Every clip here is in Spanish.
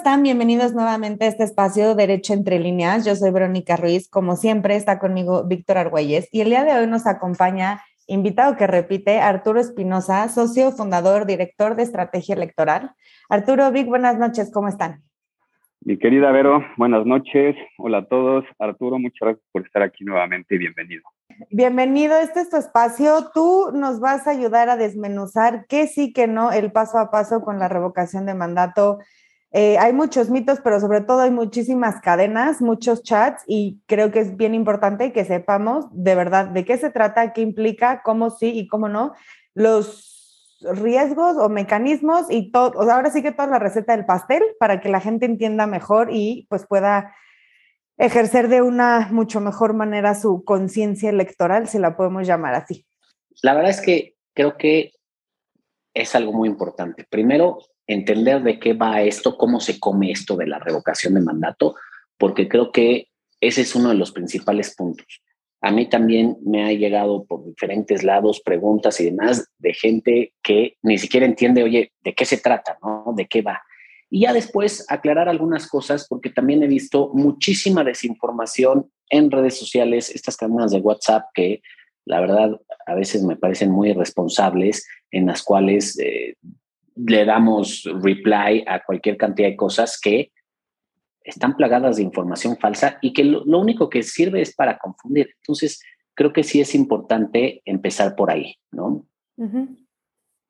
están? Bienvenidos nuevamente a este espacio Derecho entre líneas. Yo soy Verónica Ruiz. Como siempre, está conmigo Víctor Argüelles y el día de hoy nos acompaña, invitado que repite, Arturo Espinosa, socio fundador, director de estrategia electoral. Arturo, Vic, buenas noches, ¿cómo están? Mi querida Vero, buenas noches. Hola a todos. Arturo, muchas gracias por estar aquí nuevamente. Bienvenido. Bienvenido, este es tu espacio. Tú nos vas a ayudar a desmenuzar qué sí, que no, el paso a paso con la revocación de mandato. Eh, hay muchos mitos, pero sobre todo hay muchísimas cadenas, muchos chats y creo que es bien importante que sepamos de verdad de qué se trata, qué implica, cómo sí y cómo no, los riesgos o mecanismos y todo, o ahora sí que toda la receta del pastel para que la gente entienda mejor y pues pueda ejercer de una mucho mejor manera su conciencia electoral, si la podemos llamar así. La verdad es que creo que es algo muy importante. Primero, entender de qué va esto, cómo se come esto de la revocación de mandato, porque creo que ese es uno de los principales puntos. A mí también me ha llegado por diferentes lados preguntas y demás de gente que ni siquiera entiende, oye, ¿de qué se trata? ¿no? ¿De qué va? Y ya después aclarar algunas cosas, porque también he visto muchísima desinformación en redes sociales, estas cadenas de WhatsApp que la verdad a veces me parecen muy irresponsables, en las cuales eh, le damos reply a cualquier cantidad de cosas que están plagadas de información falsa y que lo, único que sirve es para confundir. Entonces, creo que sí es importante empezar por ahí, ¿no?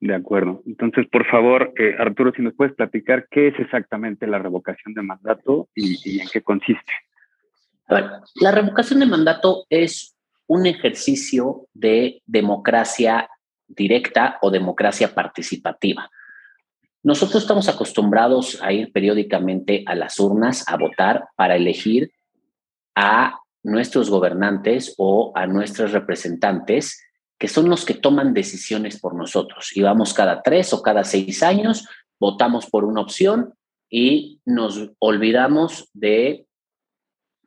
De acuerdo. Entonces, por favor, eh, Arturo, si nos puedes platicar qué es exactamente la revocación de mandato y, en qué consiste. A ver, la revocación de mandato es un ejercicio de democracia directa o democracia participativa. Nosotros estamos acostumbrados a ir periódicamente a las urnas a votar para elegir a nuestros gobernantes o a nuestros representantes, que son los que toman decisiones por nosotros. Y vamos cada tres o cada seis años, votamos por una opción y nos olvidamos de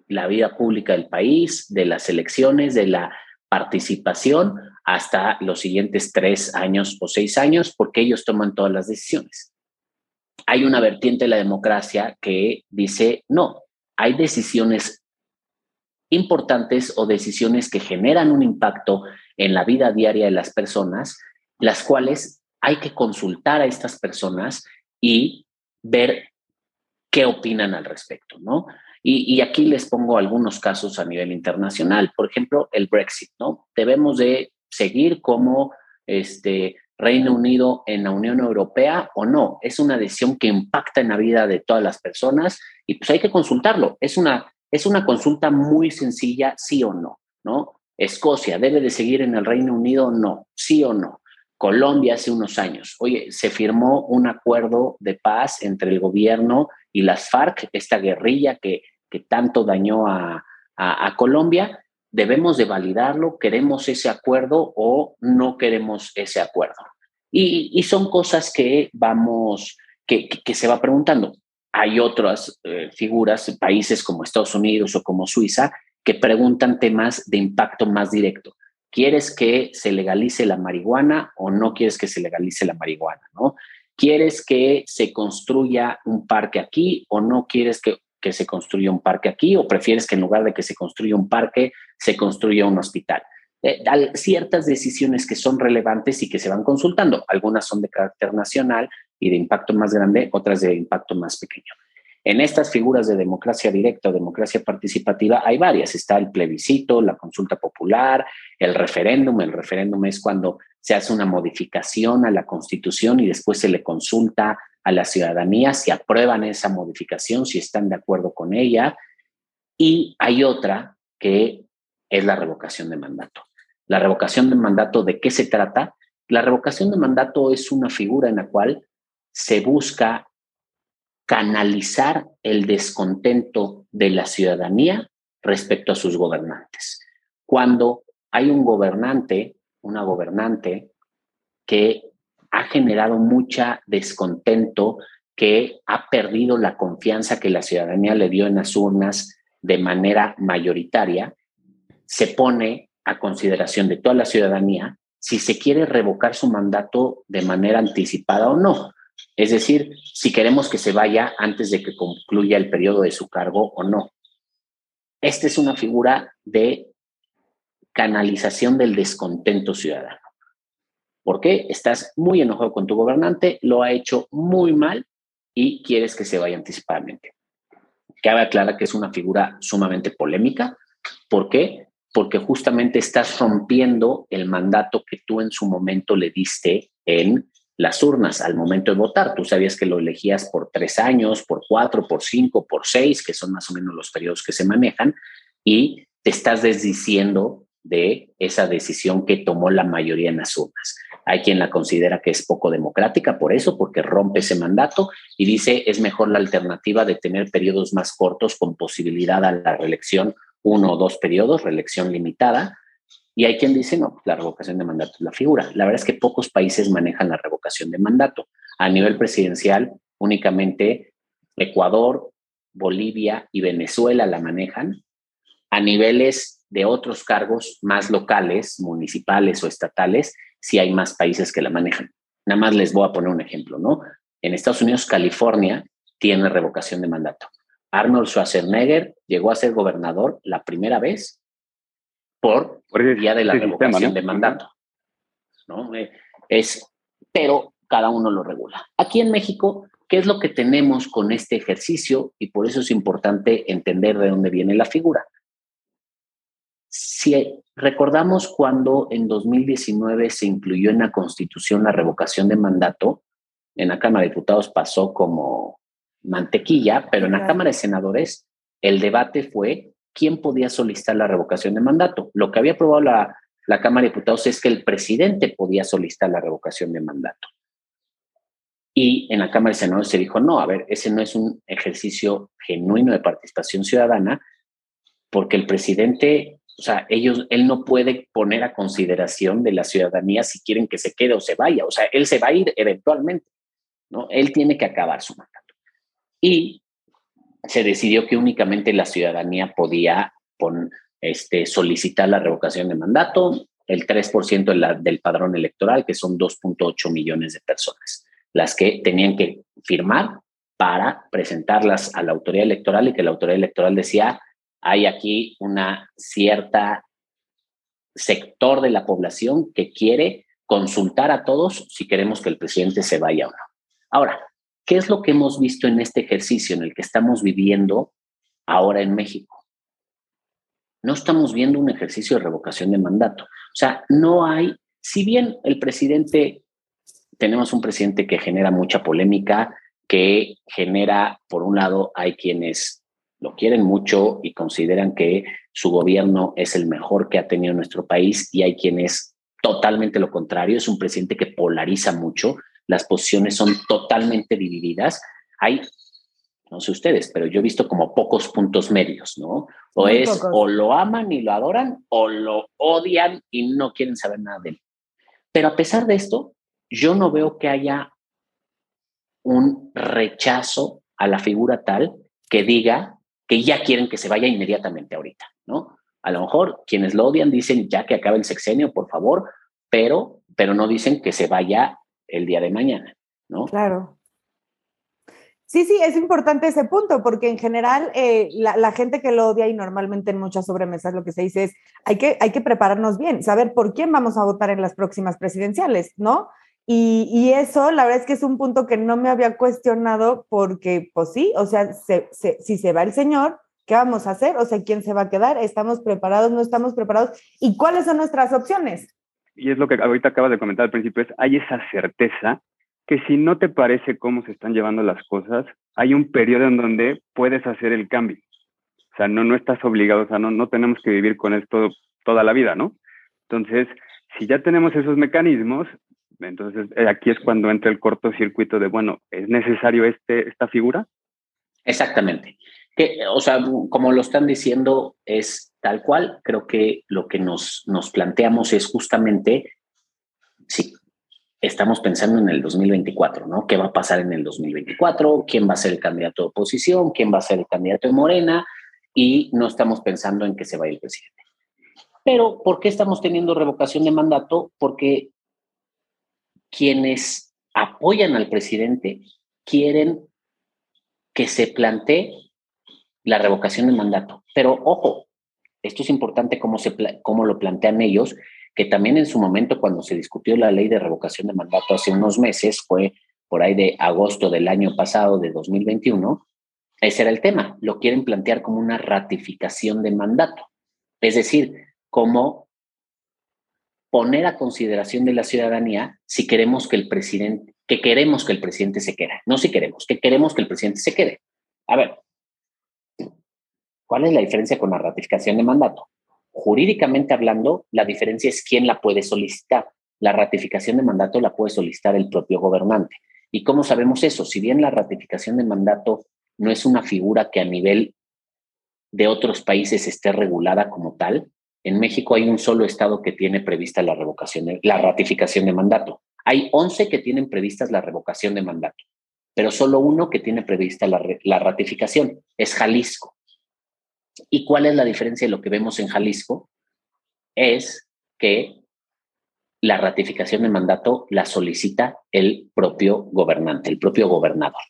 la vida pública del país, de las elecciones, de la participación hasta los siguientes tres años o seis años, porque ellos toman todas las decisiones. Hay una vertiente de la democracia que dice, no, hay decisiones importantes o decisiones que generan un impacto en la vida diaria de las personas, las cuales hay que consultar a estas personas y ver qué opinan al respecto, ¿no? Y, aquí les pongo algunos casos a nivel internacional. Por ejemplo, el Brexit, ¿no? Debemos de seguir como este Reino Unido en la Unión Europea o no. Es una decisión que impacta en la vida de todas las personas y pues hay que consultarlo. Es una, es una consulta muy sencilla, sí o no, ¿no? Escocia, ¿debe de seguir en el Reino Unido? No, sí o no. Colombia hace unos años. Oye, se firmó un acuerdo de paz entre el gobierno y las FARC, esta guerrilla que que tanto dañó a, Colombia, debemos de validarlo, queremos ese acuerdo o no queremos ese acuerdo. Y, son cosas que vamos, que, se va preguntando. Hay otras eh, figuras, países como Estados Unidos o como Suiza, que preguntan temas de impacto más directo. ¿Quieres que se legalice la marihuana o no quieres que se legalice la marihuana? ¿no? ¿Quieres que se construya un parque aquí o no quieres que que se construya un parque aquí o prefieres que en lugar de que se construya un parque, se construya un hospital. Eh, ciertas decisiones que son relevantes y que se van consultando. Algunas son de carácter nacional y de impacto más grande, otras de impacto más pequeño. En estas figuras de democracia directa o democracia participativa hay varias. Está el plebiscito, la consulta popular, el referéndum. El referéndum es cuando se hace una modificación a la constitución y después se le consulta a la ciudadanía si aprueban esa modificación, si están de acuerdo con ella. Y hay otra que es la revocación de mandato. La revocación de mandato, ¿de qué se trata? La revocación de mandato es una figura en la cual se busca canalizar el descontento de la ciudadanía respecto a sus gobernantes. Cuando hay un gobernante, una gobernante que ha generado mucha descontento, que ha perdido la confianza que la ciudadanía le dio en las urnas de manera mayoritaria, se pone a consideración de toda la ciudadanía si se quiere revocar su mandato de manera anticipada o no. Es decir, si queremos que se vaya antes de que concluya el periodo de su cargo o no. Esta es una figura de canalización del descontento ciudadano. ¿Por qué? Estás muy enojado con tu gobernante, lo ha hecho muy mal y quieres que se vaya anticipadamente. Cabe aclarar que es una figura sumamente polémica. ¿Por qué? Porque justamente estás rompiendo el mandato que tú en su momento le diste en las urnas al momento de votar. Tú sabías que lo elegías por tres años, por cuatro, por cinco, por seis, que son más o menos los periodos que se manejan, y te estás desdiciendo de esa decisión que tomó la mayoría en las urnas. Hay quien la considera que es poco democrática por eso, porque rompe ese mandato y dice es mejor la alternativa de tener periodos más cortos con posibilidad a la reelección, uno o dos periodos, reelección limitada, y hay quien dice, no, la revocación de mandato es la figura. La verdad es que pocos países manejan la revocación de mandato. A nivel presidencial, únicamente Ecuador, Bolivia y Venezuela la manejan. A niveles de otros cargos más locales, municipales o estatales, sí hay más países que la manejan. Nada más les voy a poner un ejemplo, ¿no? En Estados Unidos, California tiene revocación de mandato. Arnold Schwarzenegger llegó a ser gobernador la primera vez por, por día de la revocación de mandato. ¿no? Eh, es, pero cada uno lo regula. Aquí en México, ¿qué es lo que tenemos con este ejercicio? Y por eso es importante entender de dónde viene la figura. Si recordamos cuando en 2019 se incluyó en la Constitución la revocación de mandato, en la Cámara de Diputados pasó como mantequilla, pero en la Cámara de Senadores el debate fue quién podía solicitar la revocación de mandato. Lo que había aprobado la, la Cámara de Diputados es que el presidente podía solicitar la revocación de mandato. Y en la Cámara de Senadores se dijo, no, a ver, ese no es un ejercicio genuino de participación ciudadana, porque el presidente, o sea, ellos, él no puede poner a consideración de la ciudadanía si quieren que se quede o se vaya. O sea, él se va a ir eventualmente, ¿no? Él tiene que acabar su mandato. Y se decidió que únicamente la ciudadanía podía este, solicitar la revocación de mandato, el 3% del padrón electoral, que son 2.8 millones de personas, las que tenían que firmar para presentarlas a la autoridad electoral y que la autoridad electoral decía, hay aquí una cierta sector de la población que quiere consultar a todos si queremos que el presidente se vaya o no. Ahora, ¿Qué es lo que hemos visto en este ejercicio en el que estamos viviendo ahora en México? No estamos viendo un ejercicio de revocación de mandato. O sea, no hay, si bien el presidente, tenemos un presidente que genera mucha polémica, que genera, por un lado, hay quienes lo quieren mucho y consideran que su gobierno es el mejor que ha tenido nuestro país y hay quienes totalmente lo contrario, es un presidente que polariza mucho las posiciones son totalmente divididas. Hay, no sé ustedes, pero yo he visto como pocos puntos medios, ¿no? O es o lo aman y lo adoran o lo odian y no quieren saber nada de él. Pero a pesar de esto, yo no veo que haya un rechazo a la figura tal que diga que ya quieren que se vaya inmediatamente ahorita, ¿no? A lo mejor quienes lo odian dicen ya que acabe el sexenio, por favor, pero, pero no dicen que se vaya el día de mañana, ¿no? Claro. Sí, sí, es importante ese punto, porque en general eh, la, gente que lo odia y normalmente en muchas sobremesas lo que se dice es, hay que, hay que prepararnos bien, saber por quién vamos a votar en las próximas presidenciales, ¿no? Y, eso, la verdad es que es un punto que no me había cuestionado porque, pues sí, o sea, si se va el señor, ¿qué vamos a hacer? O sea, ¿quién se va a quedar? ¿Estamos preparados? ¿No estamos preparados? ¿Y cuáles son nuestras opciones? y es lo que ahorita acabas de comentar al principio, es hay esa certeza que si no te parece cómo se están llevando las cosas, hay un periodo en donde puedes hacer el cambio. O sea, no, no estás obligado, o sea, no, no tenemos que vivir con esto toda la vida, ¿no? Entonces, si ya tenemos esos mecanismos, entonces eh, aquí es cuando entra el cortocircuito de, bueno, ¿es necesario este, esta figura? Exactamente. Que, o sea, como lo están diciendo, es tal cual, creo que lo que nos, nos planteamos es justamente, si estamos pensando en el 2024, ¿no? ¿Qué va a pasar en el 2024? ¿Quién va a ser el candidato de oposición? ¿Quién va a ser el candidato de Morena? Y no estamos pensando en que se vaya el presidente. Pero, ¿por qué estamos teniendo revocación de mandato? Porque quienes apoyan al presidente quieren que se plantee la revocación de mandato. Pero ojo, esto es importante cómo, se, cómo lo plantean ellos, que también en su momento cuando se discutió la ley de revocación de mandato hace unos meses, fue por ahí de agosto del año pasado, de 2021, ese era el tema. Lo quieren plantear como una ratificación de mandato. Es decir, como poner a consideración de la ciudadanía si queremos que el presidente, que queremos que el presidente se quede. No si queremos, que queremos que el presidente se quede. A ver, ¿cuál es la diferencia con la ratificación de mandato? Jurídicamente hablando, la diferencia es quién la puede solicitar. La ratificación de mandato la puede solicitar el propio gobernante. ¿Y cómo sabemos eso? Si bien la ratificación de mandato no es una figura que a nivel de otros países esté regulada como tal, en México hay un solo estado que tiene prevista la revocación, de, la ratificación de mandato. Hay 11 que tienen previstas la revocación de mandato, pero solo uno que tiene prevista la, la ratificación, es Jalisco. ¿Y cuál es la diferencia de lo que vemos en Jalisco? Es que la ratificación de mandato la solicita el propio gobernante, el propio gobernador.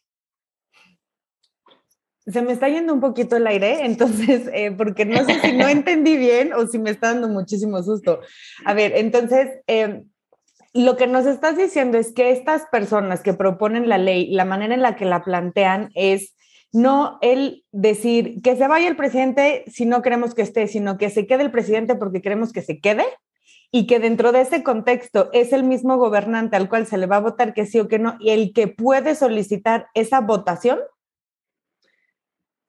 Se me está yendo un poquito el aire, entonces, eh, porque no sé si no entendí bien o si me está dando muchísimo susto. A ver, entonces, em, lo que nos estás diciendo es que estas personas que proponen la ley, la manera en la que la plantean es no el decir que se vaya el presidente si no queremos que esté, sino que se quede el presidente porque queremos que se quede y que dentro de ese contexto es el mismo gobernante al cual se le va a votar que sí o que no y el que puede solicitar esa votación.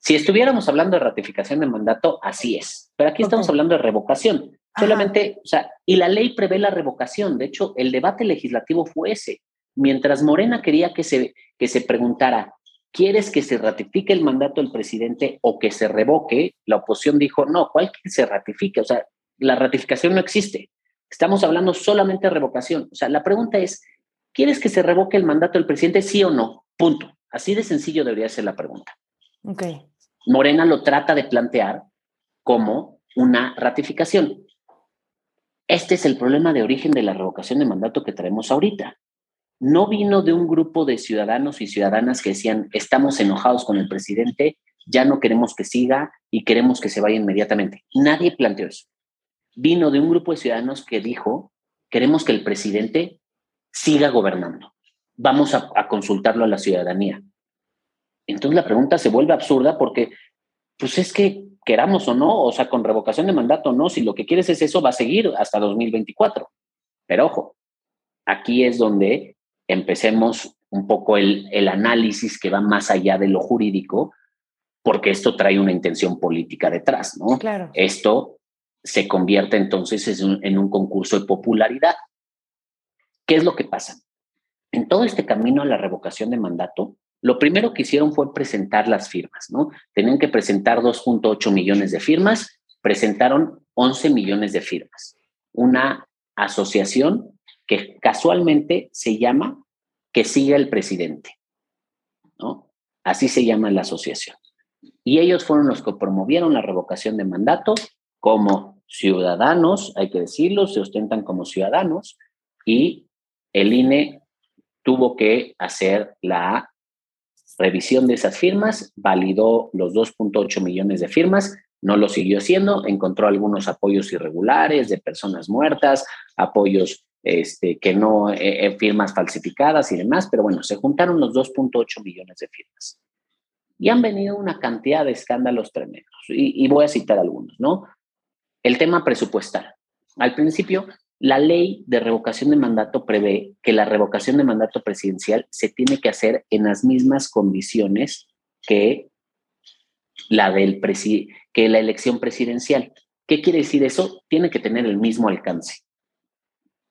Si estuviéramos hablando de ratificación de mandato, así es. Pero aquí estamos hablando de revocación. Solamente, o sea, y la ley prevé la revocación. De hecho, el debate legislativo fue ese. Mientras Morena quería que se, que se preguntara, ¿quieres que se ratifique el mandato del presidente o que se revoque? La oposición dijo, no, ¿cuál que se ratifique? O sea, la ratificación no existe. Estamos hablando solamente de revocación. O sea, la pregunta es, ¿quieres que se revoque el mandato del presidente, sí o no? Punto. Así de sencillo debería ser la pregunta. Ok. Morena lo trata de plantear como una ratificación. Este es el problema de origen de la revocación de mandato que traemos ahorita. No vino de un grupo de ciudadanos y ciudadanas que decían, estamos enojados con el presidente, ya no queremos que siga y queremos que se vaya inmediatamente. Nadie planteó eso. Vino de un grupo de ciudadanos que dijo, queremos que el presidente siga gobernando. Vamos a, a consultarlo a la ciudadanía. Entonces la pregunta se vuelve absurda porque, pues es que queramos o no, o sea, con revocación de mandato no, si lo que quieres es eso, va a seguir hasta 2024. Pero ojo, aquí es donde empecemos un poco el, el análisis que va más allá de lo jurídico, porque esto trae una intención política detrás, ¿no? Claro. Esto se convierte entonces en un, en un concurso de popularidad. ¿Qué es lo que pasa? En todo este camino a la revocación de mandato, lo primero que hicieron fue presentar las firmas, ¿no? Tenían que presentar 2.8 millones de firmas, presentaron 11 millones de firmas. Una asociación que casualmente se llama Que siga el presidente, ¿no? Así se llama la asociación. Y ellos fueron los que promovieron la revocación de mandato como ciudadanos, hay que decirlo, se ostentan como ciudadanos y el INE tuvo que hacer la revisión de esas firmas, validó los 2.8 millones de firmas, no lo siguió haciendo, encontró algunos apoyos irregulares de personas muertas, apoyos este, que no, eh, eh, firmas falsificadas y demás, pero bueno, se juntaron los 2.8 millones de firmas. Y han venido una cantidad de escándalos tremendos, y voy a citar algunos, ¿no? El tema presupuestal. Al principio la ley de revocación de mandato prevé que la revocación de mandato presidencial se tiene que hacer en las mismas condiciones que la, del que la elección presidencial. ¿Qué quiere decir eso? Tiene que tener el mismo alcance.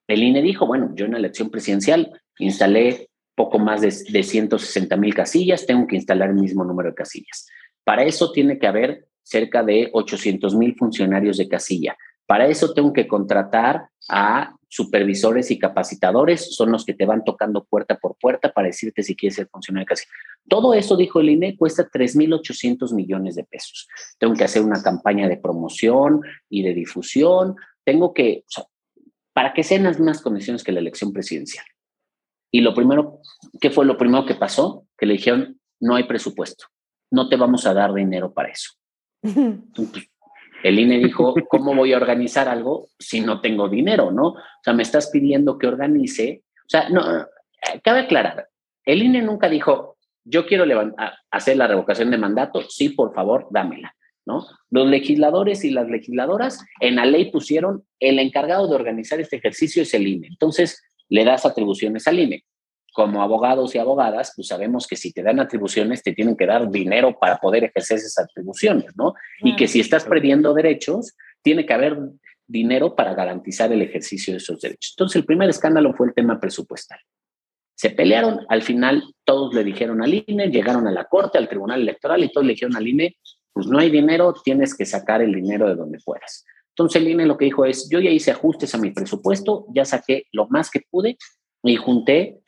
El INE dijo, bueno, yo en la elección presidencial instalé poco más de, de 160 mil casillas, tengo que instalar el mismo número de casillas. Para eso tiene que haber cerca de 800 mil funcionarios de casilla. Para eso tengo que contratar a supervisores y capacitadores, son los que te van tocando puerta por puerta para decirte si quieres ser funcionario casi. Todo eso, dijo el INE, cuesta 3.800 millones de pesos. Tengo que hacer una campaña de promoción y de difusión, tengo que, para que sean las mismas condiciones que la elección presidencial. Y lo primero, ¿qué fue lo primero que pasó? Que le dijeron, no hay presupuesto, no te vamos a dar dinero para eso. el INE dijo, ¿cómo voy a organizar algo si no tengo dinero, no? O sea, me estás pidiendo que organice. O sea, no, eh, cabe aclarar, el INE nunca dijo, yo quiero hacer la revocación de mandato, sí, por favor, dámela. ¿no? Los legisladores y las legisladoras en la ley pusieron el encargado de organizar este ejercicio es el INE. Entonces, le das atribuciones al INE. Como abogados y abogadas, pues sabemos que si te dan atribuciones, te tienen que dar dinero para poder ejercer esas atribuciones, ¿no? Y que si estás perdiendo derechos, tiene que haber dinero para garantizar el ejercicio de esos derechos. Entonces, el primer escándalo fue el tema presupuestal. Se pelearon, al final todos le dijeron al INE, llegaron a la Corte, al Tribunal Electoral y todos le dijeron al INE, pues no hay dinero, tienes que sacar el dinero de donde puedas. Entonces el INE lo que dijo es, yo ya hice ajustes a mi presupuesto, ya saqué lo más que pude y junté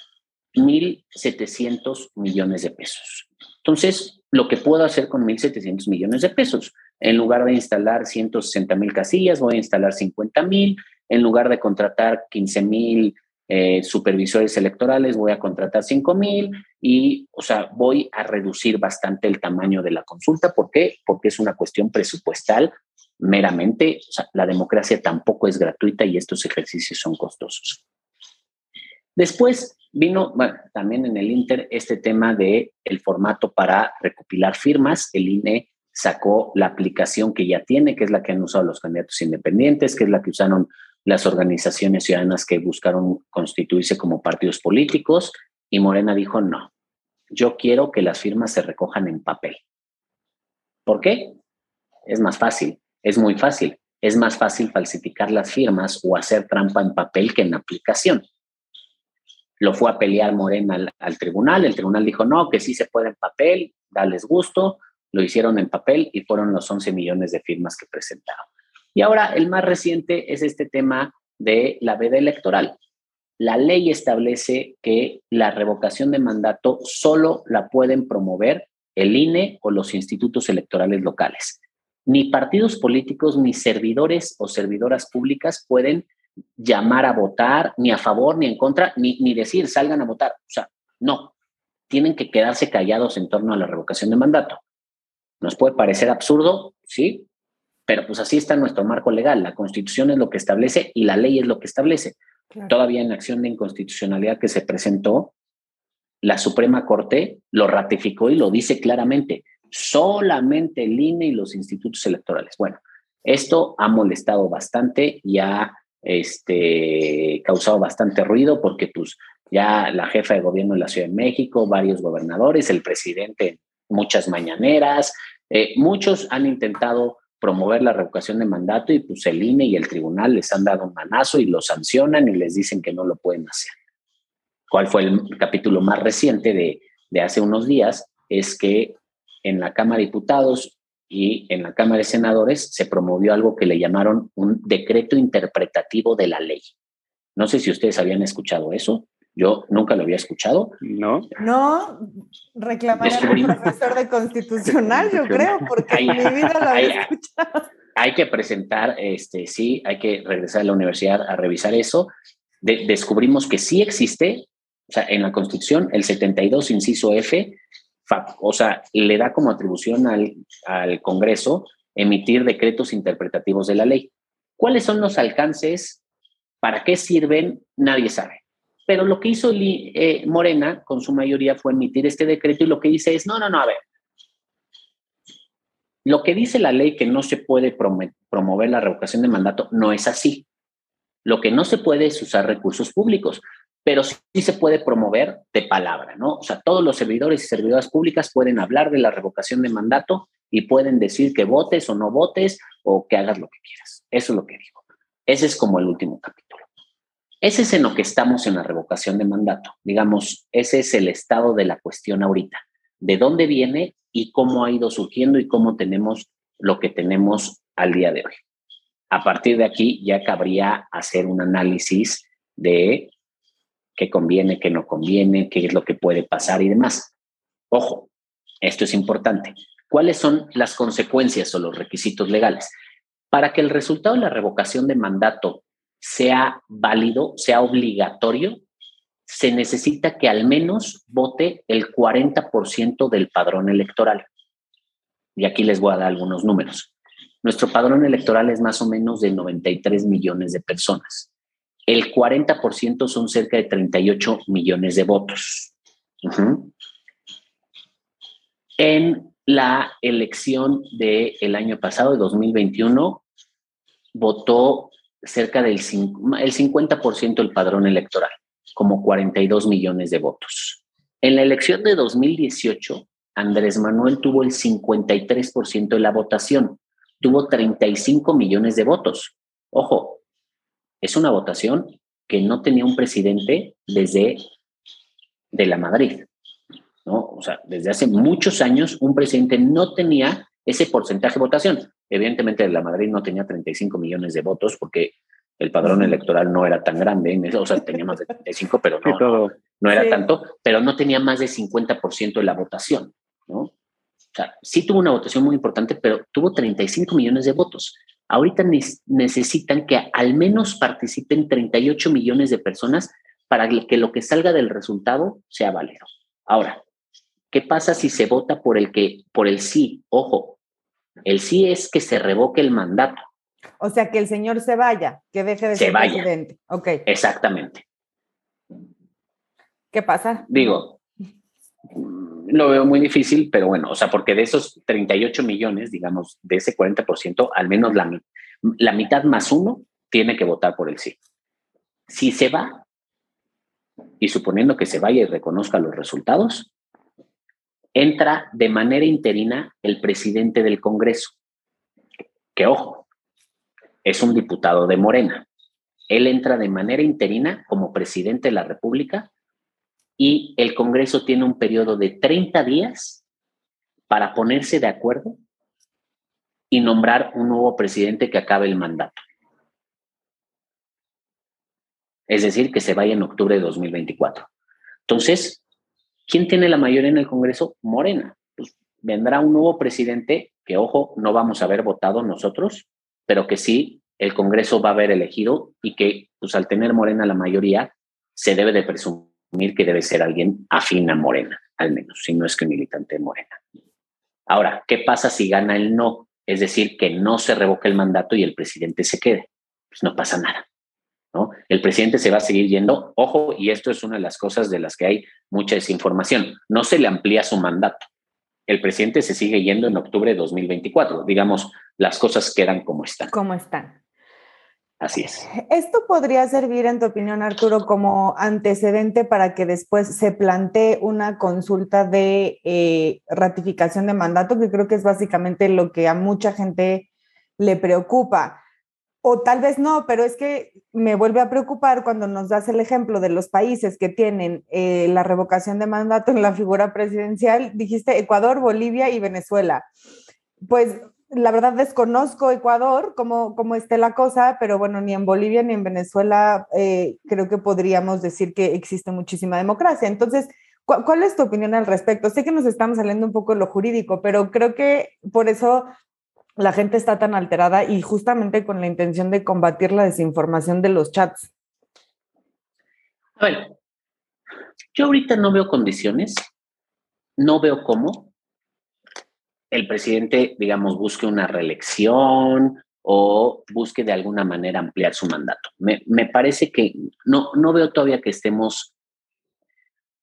1.700 millones de pesos. Entonces, lo que puedo hacer con 1.700 millones de pesos, en lugar de instalar 160 mil casillas, voy a instalar 50 mil, en lugar de contratar 15 mil eh, supervisores electorales, voy a contratar 5 mil y, o sea, voy a reducir bastante el tamaño de la consulta. ¿Por qué? Porque es una cuestión presupuestal meramente. O sea, la democracia tampoco es gratuita y estos ejercicios son costosos. Después vino, también en el Inter este tema de el formato para recopilar firmas. El INE sacó la aplicación que ya tiene, que es la que han usado los candidatos independientes, que es la que usaron las organizaciones ciudadanas que buscaron constituirse como partidos políticos y Morena dijo, no, yo quiero que las firmas se recojan en papel. ¿Por qué? Es más fácil, es muy fácil. Es más fácil falsificar las firmas o hacer trampa en papel que en aplicación. Lo fue a pelear Morena al, al tribunal, el tribunal dijo, no, que sí se puede en papel, dales gusto, lo hicieron en papel y fueron los 11 millones de firmas que presentaron. Y ahora el más reciente es este tema de la veda electoral. La ley establece que la revocación de mandato solo la pueden promover el INE o los institutos electorales locales. Ni partidos políticos, ni servidores o servidoras públicas pueden llamar a votar, ni a favor, ni en contra, ni, ni decir salgan a votar. O sea, no. Tienen que quedarse callados en torno a la revocación de mandato. Nos puede parecer absurdo, sí, pero pues así está nuestro marco legal. La constitución es lo que establece y la ley es lo que establece. Todavía en la acción de inconstitucionalidad que se presentó, la Suprema Corte lo ratificó y lo dice claramente. Solamente el INE y los institutos electorales. Bueno, esto ha molestado bastante y ha este, causado bastante ruido porque pues ya la jefa de gobierno de la Ciudad de México, varios gobernadores, el presidente, muchas mañaneras, eh, muchos han intentado promover la revocación de mandato y pues el INE y el tribunal les han dado un manazo y lo sancionan y les dicen que no lo pueden hacer. ¿Cuál fue el capítulo más reciente de, de hace unos días? Es que en la Cámara de Diputados y en la Cámara de Senadores se promovió algo que le llamaron un decreto interpretativo de la ley. No sé si ustedes habían escuchado eso. Yo nunca lo había escuchado. No. No, reclamar al profesor de constitucional, yo creo, porque en mi vida lo había escuchado. Hay que presentar, este, sí, hay que regresar a la universidad a revisar eso. descubrimos que sí existe, o sea, en la Constitución, el 72, inciso F, o sea, le da como atribución al, al Congreso emitir decretos interpretativos de la ley. ¿Cuáles son los alcances? ¿Para qué sirven? Nadie sabe. Pero lo que hizo eh, Morena con su mayoría fue emitir este decreto y lo que dice es, no, no, no, a ver, lo que dice la ley que no se puede promover la revocación de mandato no es así. Lo que no se puede es usar recursos públicos, pero sí se puede promover de palabra, ¿no? O sea, todos los servidores y servidoras públicas pueden hablar de la revocación de mandato y pueden decir que votes o no votes o que hagas lo que quieras. Eso es lo que digo. Ese es como el último capítulo. Ese es en lo que estamos en la revocación de mandato. Digamos, ese es el estado de la cuestión ahorita. ¿De dónde viene y cómo ha ido surgiendo y cómo tenemos lo que tenemos al día de hoy? A partir de aquí ya cabría hacer un análisis de qué conviene, qué no conviene, qué es lo que puede pasar y demás. Ojo, esto es importante. ¿Cuáles son las consecuencias o los requisitos legales? Para que el resultado de la revocación de mandato sea válido, sea obligatorio, se necesita que al menos vote el 40% del padrón electoral. Y aquí les voy a dar algunos números. Nuestro padrón electoral es más o menos de 93 millones de personas. El 40% son cerca de 38 millones de votos. En la elección del año pasado, de 2021, votó cerca del el 50% del padrón electoral, como 42 millones de votos. En la elección de 2018, Andrés Manuel tuvo el 53% de la votación, tuvo 35 millones de votos. Ojo, es una votación que no tenía un presidente desde de la Madrid. ¿no? O sea, desde hace muchos años un presidente no tenía ese porcentaje de votación. Evidentemente la Madrid no tenía 35 millones de votos porque el padrón electoral no era tan grande, o sea, tenía más de 35, pero no, no, era tanto, pero no tenía más de 50% de la votación, ¿no? O sea, sí tuvo una votación muy importante, pero tuvo 35 millones de votos. Ahorita necesitan que al menos participen 38 millones de personas para que lo que salga del resultado sea válido. Ahora, ¿qué pasa si se vota por el que por el sí? Ojo, el sí es que se revoque el mandato. O sea, que el señor se vaya, que deje de ser presidente. Ok. Exactamente. ¿Qué pasa? Digo, lo veo muy difícil, pero bueno, o sea, porque de esos 38 millones, digamos, de ese 40%, al menos la, la mitad más uno tiene que votar por el sí. Si se va, y suponiendo que se vaya y reconozca los resultados, entra de manera interina el presidente del Congreso, que ojo, es un diputado de Morena. Él entra de manera interina como presidente de la República y el Congreso tiene un periodo de 30 días para ponerse de acuerdo y nombrar un nuevo presidente que acabe el mandato. Es decir, que se vaya en octubre de 2024. Entonces, ¿quién tiene la mayoría en el Congreso? Morena. Pues vendrá un nuevo presidente que, ojo, no vamos a haber votado nosotros, pero que sí el Congreso va a haber elegido y que, pues al tener Morena la mayoría, se debe de presumir que debe ser alguien afín a Morena, al menos, si no es que militante de Morena. Ahora, ¿qué pasa si gana el no? Es decir, que no se revoque el mandato y el presidente se quede. Pues no pasa nada. ¿no? El presidente se va a seguir yendo. Ojo, y esto es una de las cosas de las que hay mucha desinformación. No se le amplía su mandato. El presidente se sigue yendo en octubre de 2024. Digamos, las cosas quedan como están. Como están. Así es. ¿Esto podría servir, en tu opinión, Arturo, como antecedente para que después se plantee una consulta de eh, ratificación de mandato, que creo que es básicamente lo que a mucha gente le preocupa? O tal vez no, pero es que me vuelve a preocupar cuando nos das el ejemplo de los países que tienen eh, la revocación de mandato en la figura presidencial. Dijiste Ecuador, Bolivia y Venezuela. Pues la verdad desconozco Ecuador, cómo, cómo esté la cosa, pero bueno, ni en Bolivia ni en Venezuela eh, creo que podríamos decir que existe muchísima democracia. Entonces, ¿cuál es tu opinión al respecto? Sé que nos estamos saliendo un poco de lo jurídico, pero creo que por eso la gente está tan alterada y justamente con la intención de combatir la desinformación de los chats. A ver, yo ahorita no veo condiciones, no veo cómo, el presidente, digamos, busque una reelección o busque de alguna manera ampliar su mandato. Me, parece que no, no veo todavía que estemos,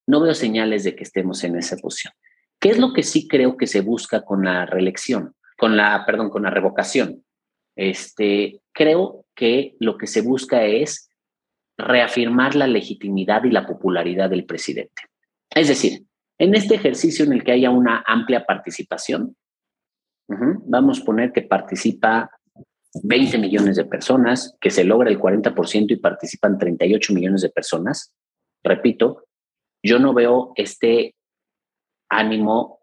no veo señales de que estemos en esa posición. ¿Qué es lo que sí creo que se busca con la reelección? Con la, perdón, con la revocación. Este, creo que lo que se busca es reafirmar la legitimidad y la popularidad del presidente. Es decir, en este ejercicio en el que haya una amplia participación, vamos a poner que participa 20 millones de personas, que se logra el 40% y participan 38 millones de personas. Repito, yo no veo este ánimo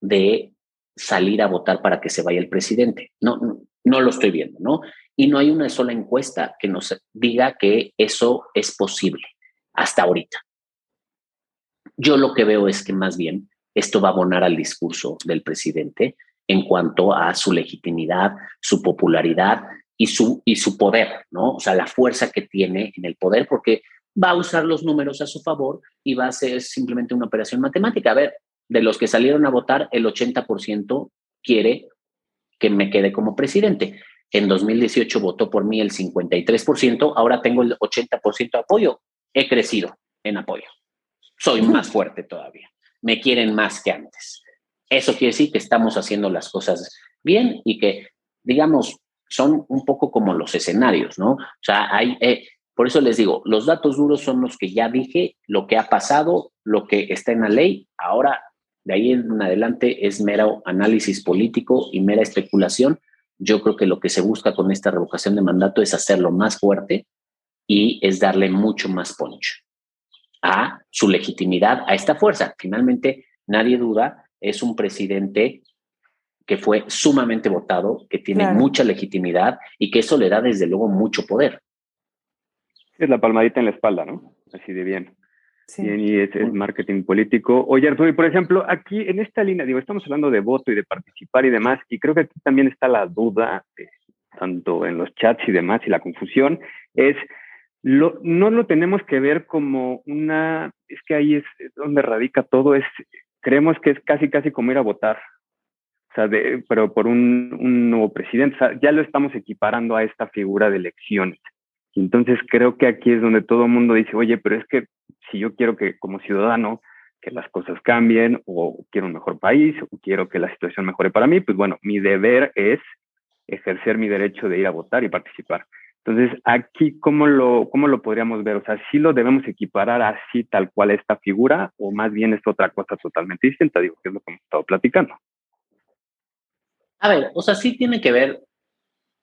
de salir a votar para que se vaya el presidente. No, no, no, lo estoy viendo, ¿no? Y no hay una sola encuesta que nos diga que eso es posible hasta ahorita. Yo lo que veo es que más bien esto va a abonar al discurso del presidente en cuanto a su legitimidad, su popularidad y su, y su poder, ¿no? O sea, la fuerza que tiene en el poder, porque va a usar los números a su favor y va a ser simplemente una operación matemática. A ver, de los que salieron a votar, el 80% quiere que me quede como presidente. En 2018 votó por mí el 53%, ahora tengo el 80% de apoyo. He crecido en apoyo. Soy más fuerte todavía. Me quieren más que antes. Eso quiere decir que estamos haciendo las cosas bien y que, digamos, son un poco como los escenarios, ¿no? O sea, hay, eh, por eso les digo, los datos duros son los que ya dije, lo que ha pasado, lo que está en la ley. Ahora, de ahí en adelante es mero análisis político y mera especulación. Yo creo que lo que se busca con esta revocación de mandato es hacerlo más fuerte y es darle mucho más punch a su legitimidad, a esta fuerza. Finalmente, nadie duda, es un presidente que fue sumamente votado, que tiene mucha legitimidad y que eso le da desde luego mucho poder. Es la palmadita en la espalda, ¿no? Así de bien. Sí. Bien, y es, el marketing político. Oye, Arturo, y por ejemplo, aquí en esta línea, digo, estamos hablando de voto y de participar y demás, y creo que aquí también está la duda, eh, tanto en los chats y demás, y la confusión, es, lo, no lo tenemos que ver como una, es que ahí es donde radica todo, es, creemos que es casi, casi como ir a votar, o sea, de, pero por un, un nuevo presidente, o sea, ya lo estamos equiparando a esta figura de elecciones. Entonces creo que aquí es donde todo el mundo dice, oye, pero es que si yo quiero que como ciudadano que las cosas cambien o quiero un mejor país o quiero que la situación mejore para mí, pues bueno, mi deber es ejercer mi derecho de ir a votar y participar. Entonces, aquí, ¿cómo lo, cómo lo podríamos ver? O sea, ¿sí lo debemos equiparar así tal cual esta figura o más bien es otra cosa totalmente distinta? Digo, que es lo que hemos estado platicando. A ver, o sea, sí tiene que ver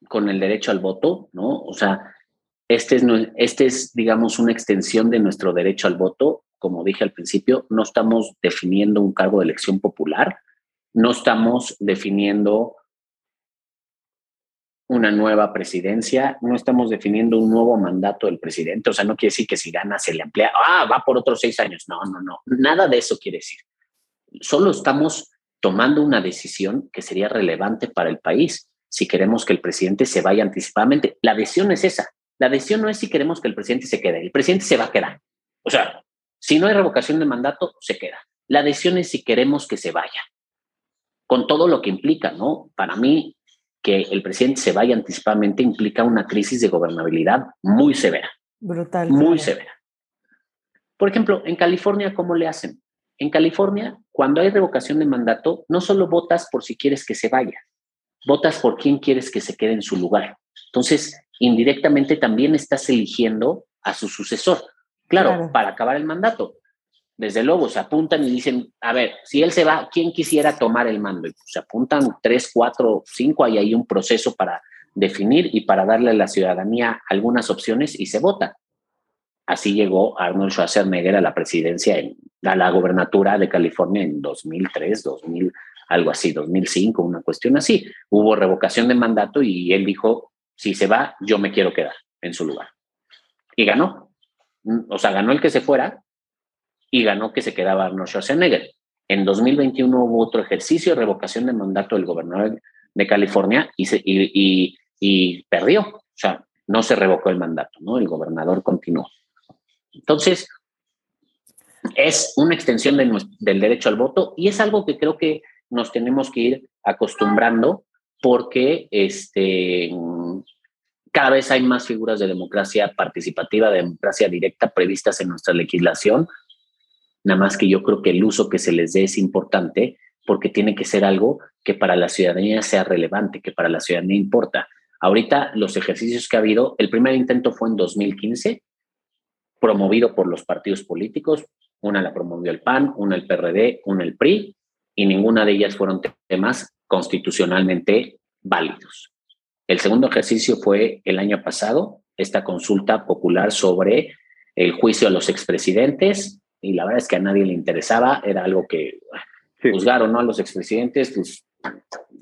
con el derecho al voto, ¿no? O sea, este es, este es, digamos, una extensión de nuestro derecho al voto. Como dije al principio, no estamos definiendo un cargo de elección popular, no estamos definiendo una nueva presidencia, no estamos definiendo un nuevo mandato del presidente, o sea, no quiere decir que si gana se le amplía, ah, va por otros seis años, no, no, no, nada de eso quiere decir. Solo estamos tomando una decisión que sería relevante para el país si queremos que el presidente se vaya anticipadamente. La decisión es esa, la decisión no es si queremos que el presidente se quede, el presidente se va a quedar. O sea, si no hay revocación de mandato, se queda. La decisión es si queremos que se vaya, con todo lo que implica, ¿no? Para mí, que el presidente se vaya anticipadamente implica una crisis de gobernabilidad muy severa. Brutal. Muy severa. Por ejemplo, en California, ¿cómo le hacen? En California, cuando hay revocación de mandato, no solo votas por si quieres que se vaya, votas por quién quieres que se quede en su lugar. Entonces, indirectamente también estás eligiendo a su sucesor. Claro, para acabar el mandato. Desde luego, se apuntan y dicen, a ver, si él se va, ¿quién quisiera tomar el mando? Y se apuntan tres, cuatro, cinco, hay un proceso para definir y para darle a la ciudadanía algunas opciones y se vota. Así llegó Arnold Schwarzenegger a la presidencia, en, a la gobernatura de California en 2003, 2000, algo así, 2005, una cuestión así. Hubo revocación de mandato y él dijo, si se va, yo me quiero quedar en su lugar. Y ganó. O sea, ganó el que se fuera y ganó que se quedaba Arnold Schwarzenegger. En 2021 hubo otro ejercicio de revocación de mandato del gobernador de California y, se, y, y, perdió. O sea, no se revocó el mandato, ¿no? El gobernador continuó. Entonces, es una extensión del derecho al voto y es algo que creo que nos tenemos que ir acostumbrando porque este, cada vez hay más figuras de democracia participativa, de democracia directa previstas en nuestra legislación. Nada más que yo creo que el uso que se les dé es importante porque tiene que ser algo que para la ciudadanía sea relevante, que para la ciudadanía importa. Ahorita los ejercicios que ha habido, el primer intento fue en 2015, promovido por los partidos políticos. Una la promovió el PAN, una el PRD, una el PRI, y ninguna de ellas fueron temas constitucionalmente válidos. El segundo ejercicio fue el año pasado, esta consulta popular sobre el juicio a los expresidentes, y la verdad es que a nadie le interesaba, era algo que juzgaron ¿no? a los expresidentes, pues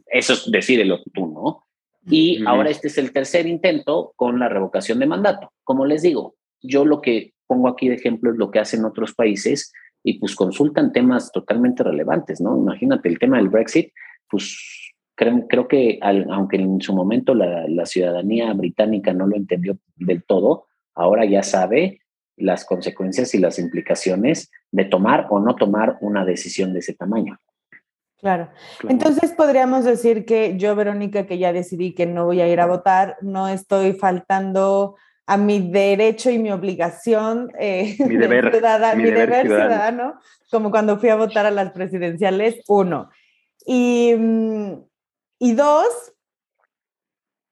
eso es decídelo tú, ¿no? Y ahora este es el tercer intento con la revocación de mandato. Como les digo, yo lo que pongo aquí de ejemplo es lo que hacen otros países y pues consultan temas totalmente relevantes, ¿no? Imagínate el tema del Brexit, pues creo, creo que aunque en su momento la, la, ciudadanía británica no lo entendió del todo, ahora ya sabe las consecuencias y las implicaciones de tomar o no tomar una decisión de ese tamaño. Claro. Entonces podríamos decir que yo, Verónica, que ya decidí que no voy a ir a votar, no estoy faltando a mi derecho y mi obligación eh, mi deber, mi, deber, ciudadano. como cuando fui a votar a las presidenciales, uno. Y, mm, y dos,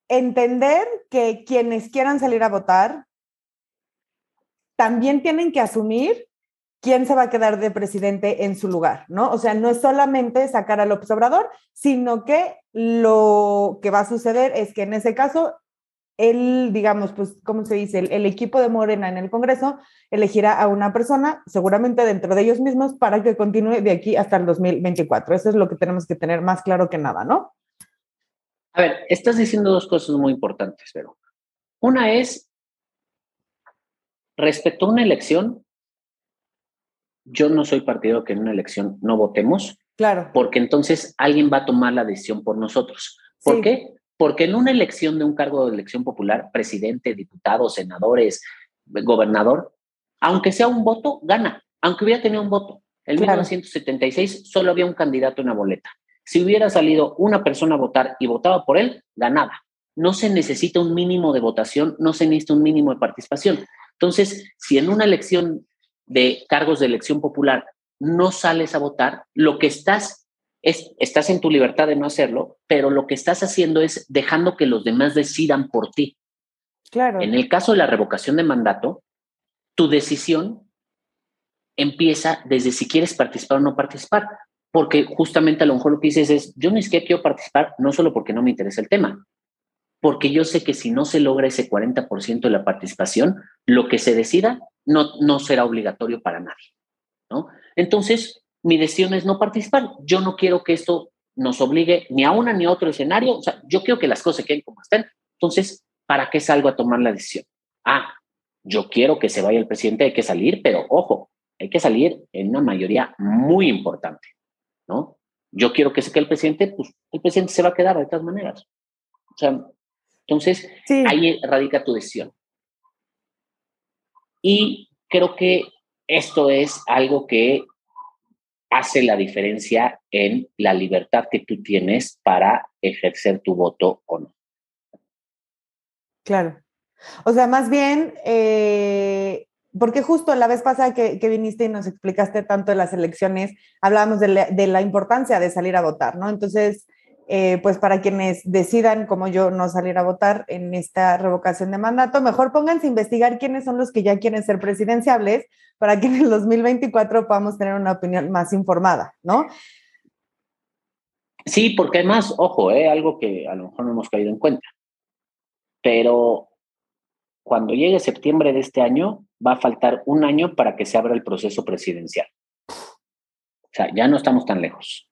entender que quienes quieran salir a votar también tienen que asumir quién se va a quedar de presidente en su lugar, ¿no? O sea, no es solamente sacar a López Obrador, sino que lo que va a suceder es que en ese caso, él, digamos, pues, ¿cómo se dice? El, equipo de Morena en el Congreso elegirá a una persona, seguramente dentro de ellos mismos, para que continúe de aquí hasta el 2024. Eso es lo que tenemos que tener más claro que nada, ¿no? A ver, estás diciendo dos cosas muy importantes, pero una es, respecto a una elección, yo no soy partido que en una elección no votemos. Claro. Porque entonces alguien va a tomar la decisión por nosotros. ¿Por qué? Porque en una elección de un cargo de elección popular, presidente, diputado, senadores, gobernador, aunque sea un voto, gana. Aunque hubiera tenido un voto. En 1976 solo había un candidato en la boleta. Si hubiera salido una persona a votar y votaba por él, ganaba. No se necesita un mínimo de votación, no se necesita un mínimo de participación. Entonces, si en una elección de cargos de elección popular no sales a votar, lo que estás es, estás en tu libertad de no hacerlo, pero lo que estás haciendo es dejando que los demás decidan por ti. Claro. En el caso de la revocación de mandato, tu decisión empieza desde si quieres participar o no participar, porque justamente a lo mejor lo que dices es, yo ni siquiera quiero participar, no solo porque no me interesa el tema, porque yo sé que si no se logra ese 40% de la participación, lo que se decida no, no será obligatorio para nadie. ¿no? Entonces, mi decisión es no participar. Yo no quiero que esto nos obligue ni a una ni a otro escenario. O sea, yo quiero que las cosas queden como estén. Entonces, ¿para qué salgo a tomar la decisión? Ah, yo quiero que se vaya el presidente, hay que salir, pero ojo, hay que salir en una mayoría muy importante, ¿no? Yo quiero que se quede el presidente, pues el presidente se va a quedar de todas maneras. O sea, entonces, ahí radica tu decisión. Y creo que esto es algo que hace la diferencia en la libertad que tú tienes para ejercer tu voto o no. Claro. O sea, más bien, eh, porque justo la vez pasada que, viniste y nos explicaste tanto de las elecciones, hablábamos de la, de la, importancia de salir a votar, ¿no? Entonces, eh, pues para quienes decidan, como yo, no salir a votar en esta revocación de mandato, mejor pónganse a investigar quiénes son los que ya quieren ser presidenciables para que en el 2024 podamos tener una opinión más informada, ¿no? Sí, porque además, ojo, eh, algo que a lo mejor no hemos caído en cuenta, pero cuando llegue septiembre de este año, va a faltar un año para que se abra el proceso presidencial. O sea, ya no estamos tan lejos.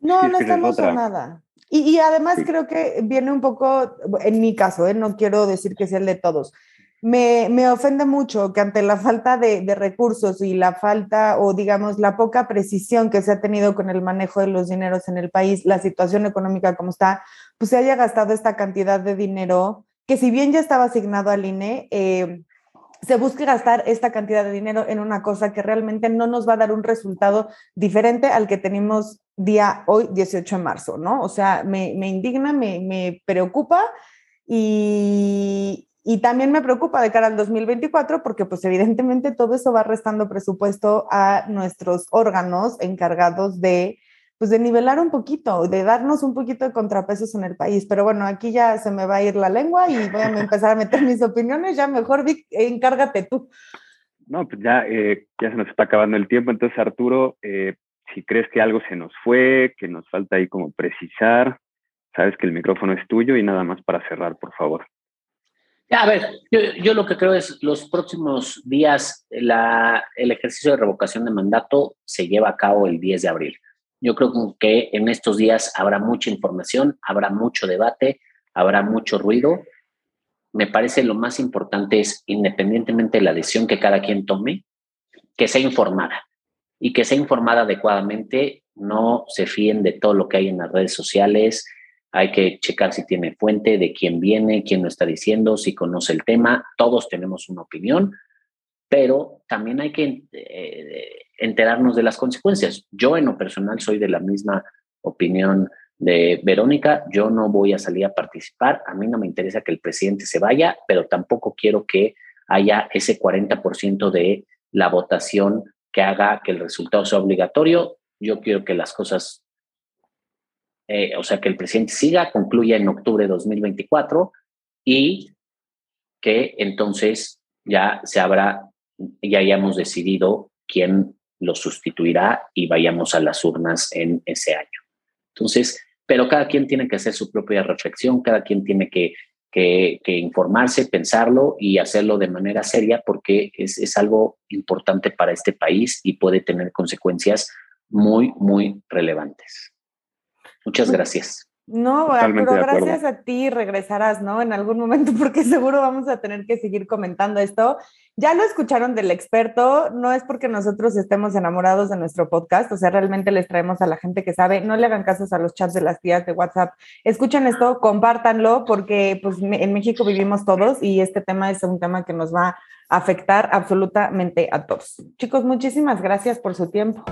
No, no estamos a nada. Y, además creo que viene un poco, en mi caso, ¿eh? no quiero decir que sea el de todos, me, me ofende mucho que ante la falta de, de, recursos y la falta o digamos la poca precisión que se ha tenido con el manejo de los dineros en el país, la situación económica como está, pues se haya gastado esta cantidad de dinero que si bien ya estaba asignado al INE, eh, se busque gastar esta cantidad de dinero en una cosa que realmente no nos va a dar un resultado diferente al que tenemos día hoy, 18 de marzo, ¿no? O sea, me, indigna, me, me preocupa y, y, también me preocupa de cara al 2024 porque pues evidentemente todo eso va restando presupuesto a nuestros órganos encargados de pues de nivelar un poquito, de darnos un poquito de contrapesos en el país. Pero bueno, aquí ya se me va a ir la lengua y voy a empezar a meter mis opiniones. Ya mejor, Vic, encárgate tú. No, pues ya, eh, ya se nos está acabando el tiempo. Entonces, Arturo, eh, si crees que algo se nos fue, que nos falta ahí como precisar, sabes que el micrófono es tuyo y nada más para cerrar, por favor. A ver, yo, yo, lo que creo es los próximos días, la, el ejercicio de revocación de mandato se lleva a cabo el 10 de abril. Yo creo que en estos días habrá mucha información, habrá mucho debate, habrá mucho ruido. Me parece lo más importante es, independientemente de la decisión que cada quien tome, que sea informada y que sea informada adecuadamente. No se fíen de todo lo que hay en las redes sociales. Hay que checar si tiene fuente, de quién viene, quién lo está diciendo, si conoce el tema. Todos tenemos una opinión, pero también hay que eh, enterarnos de las consecuencias. Yo en lo personal soy de la misma opinión de Verónica, yo no voy a salir a participar, a mí no me interesa que el presidente se vaya, pero tampoco quiero que haya ese 40% de la votación que haga que el resultado sea obligatorio. Yo quiero que las cosas, eh, o sea, que el presidente siga, concluya en octubre de 2024 y que entonces ya se habrá, ya hayamos decidido quién lo sustituirá y vayamos a las urnas en ese año. Entonces, pero cada quien tiene que hacer su propia reflexión, cada quien tiene que, que, informarse, pensarlo y hacerlo de manera seria porque es, es algo importante para este país y puede tener consecuencias muy, muy relevantes. Muchas gracias. No, Arturo, gracias a ti regresarás, ¿no? En algún momento, porque seguro vamos a tener que seguir comentando esto. Ya lo escucharon del experto, no es porque nosotros estemos enamorados de nuestro podcast, o sea, realmente les traemos a la gente que sabe, no le hagan casos a los chats de las tías de WhatsApp, escuchen esto, compártanlo, porque pues en México vivimos todos y este tema es un tema que nos va a afectar absolutamente a todos. Chicos, muchísimas gracias por su tiempo.